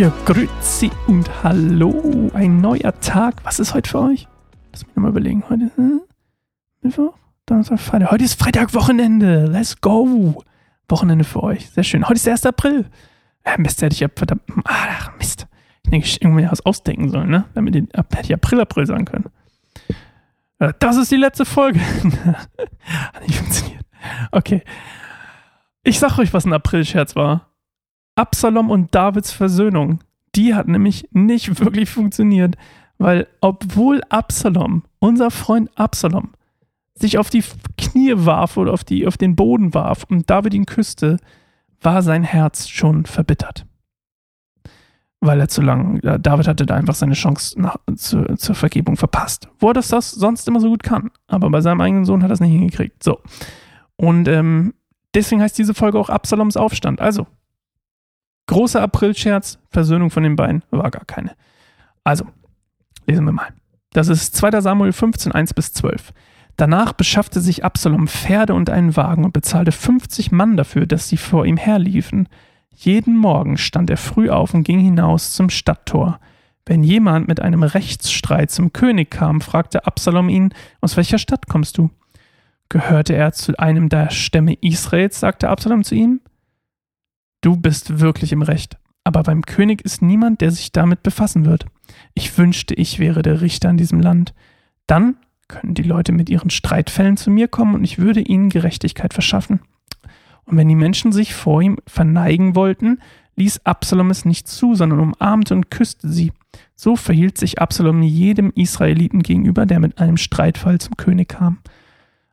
Ja, grüezi und hallo. Ein neuer Tag. Was ist heute für euch? Lass mich nochmal überlegen. Heute hm? Freitag. Heute ist Freitag, Wochenende. Let's go. Wochenende für euch. Sehr schön. Heute ist der 1. April. Ja, Mist, hätte ich ja verdammt. Ach, Mist. Ich denke, ich irgendwie was ausdenken sollen, ne? Damit ich, hätte ich April, April sagen können. Äh, das ist die letzte Folge. Hat nicht funktioniert. Okay. Ich sag euch, was ein April-Scherz war. Absalom und Davids Versöhnung. Die hat nämlich nicht wirklich funktioniert, weil obwohl Absalom, unser Freund Absalom, sich auf die Knie warf oder auf, die, auf den Boden warf und David ihn küsste, war sein Herz schon verbittert. Weil er zu lang, David hatte da einfach seine Chance nach, zu, zur Vergebung verpasst. Wo er das, das sonst immer so gut kann. Aber bei seinem eigenen Sohn hat er es nicht hingekriegt. So. Und ähm, deswegen heißt diese Folge auch Absaloms Aufstand. Also, großer Aprilscherz, Versöhnung von den beiden, war gar keine. Also, lesen wir mal. Das ist 2. Samuel 15, 1 bis 12. Danach beschaffte sich Absalom Pferde und einen Wagen und bezahlte 50 Mann dafür, dass sie vor ihm herliefen. Jeden Morgen stand er früh auf und ging hinaus zum Stadttor. Wenn jemand mit einem Rechtsstreit zum König kam, fragte Absalom ihn, aus welcher Stadt kommst du? Gehörte er zu einem der Stämme Israels, sagte Absalom zu ihm. Du bist wirklich im Recht, aber beim König ist niemand, der sich damit befassen wird. Ich wünschte, ich wäre der Richter in diesem Land. Dann können die Leute mit ihren Streitfällen zu mir kommen und ich würde ihnen Gerechtigkeit verschaffen. Und wenn die Menschen sich vor ihm verneigen wollten, ließ Absalom es nicht zu, sondern umarmte und küsste sie. So verhielt sich Absalom jedem Israeliten gegenüber, der mit einem Streitfall zum König kam.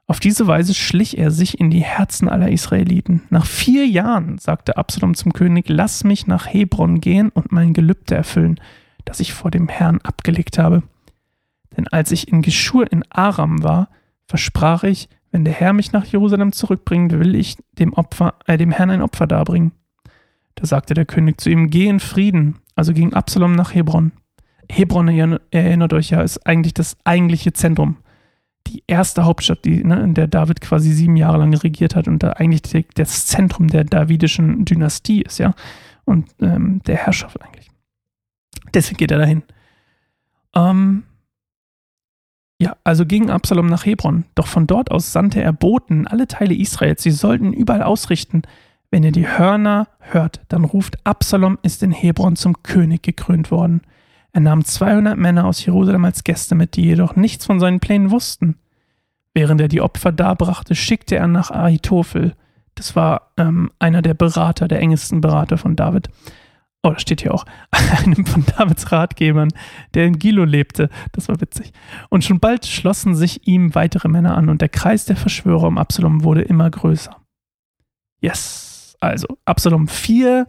Auf diese Weise schlich er sich in die Herzen aller Israeliten. Nach vier Jahren sagte Absalom zum König, lass mich nach Hebron gehen und mein Gelübde erfüllen, das ich vor dem Herrn abgelegt habe. Denn als ich in Geschur in Aram war, versprach ich, wenn der Herr mich nach Jerusalem zurückbringt, will ich dem Opfer, äh, dem Herrn ein Opfer darbringen. Da sagte der König zu ihm, geh in Frieden. Also ging Absalom nach Hebron. Hebron, ihr erinnert euch ja, ist eigentlich das eigentliche Zentrum. Die erste Hauptstadt, die, ne, in der David quasi sieben Jahre lang regiert hat und da eigentlich das Zentrum der davidischen Dynastie ist, ja. Und ähm, der Herrschaft eigentlich. Deswegen geht er dahin. Ähm, ja, also ging Absalom nach Hebron, doch von dort aus sandte er Boten alle Teile Israels, sie sollten überall ausrichten, wenn ihr die Hörner hört, dann ruft Absalom ist in Hebron zum König gekrönt worden. Er nahm 200 Männer aus Jerusalem als Gäste mit, die jedoch nichts von seinen Plänen wussten. Während er die Opfer darbrachte, schickte er nach Ahitophel. Das war ähm, einer der Berater, der engsten Berater von David oh, das steht hier auch, einem von Davids Ratgebern, der in Gilo lebte. Das war witzig. Und schon bald schlossen sich ihm weitere Männer an und der Kreis der Verschwörer um Absalom wurde immer größer. Yes. Also, Absalom vier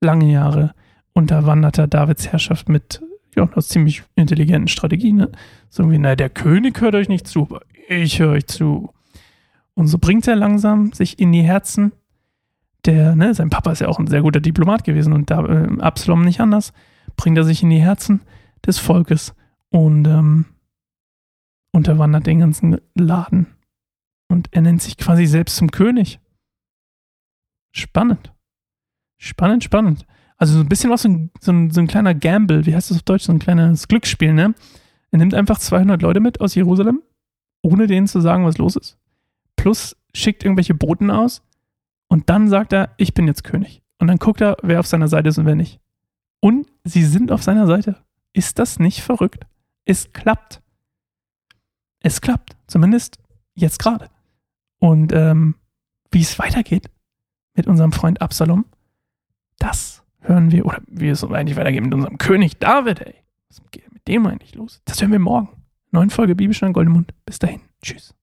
lange Jahre unterwanderte Davids Herrschaft mit ja, einer ziemlich intelligenten Strategie. Ne? So wie, naja, der König hört euch nicht zu, aber ich höre euch zu. Und so bringt er langsam sich in die Herzen der, ne, sein Papa ist ja auch ein sehr guter Diplomat gewesen und da äh, Absalom nicht anders, bringt er sich in die Herzen des Volkes und ähm, unterwandert den ganzen Laden. Und er nennt sich quasi selbst zum König. Spannend. Spannend, spannend. Also so ein bisschen was so ein, so ein, so ein kleiner Gamble, wie heißt das auf Deutsch, so ein kleines Glücksspiel, ne? Er nimmt einfach 200 Leute mit aus Jerusalem, ohne denen zu sagen, was los ist. Plus schickt irgendwelche Boten aus, und dann sagt er, ich bin jetzt König. Und dann guckt er, wer auf seiner Seite ist und wer nicht. Und sie sind auf seiner Seite. Ist das nicht verrückt? Es klappt. Es klappt. Zumindest jetzt gerade. Und ähm, wie es weitergeht mit unserem Freund Absalom, das hören wir, oder wie es eigentlich weitergeht mit unserem König David, ey. Was geht mit dem eigentlich los? Das hören wir morgen. Neuen Folge Bibelstunde Goldemund. Bis dahin. Tschüss.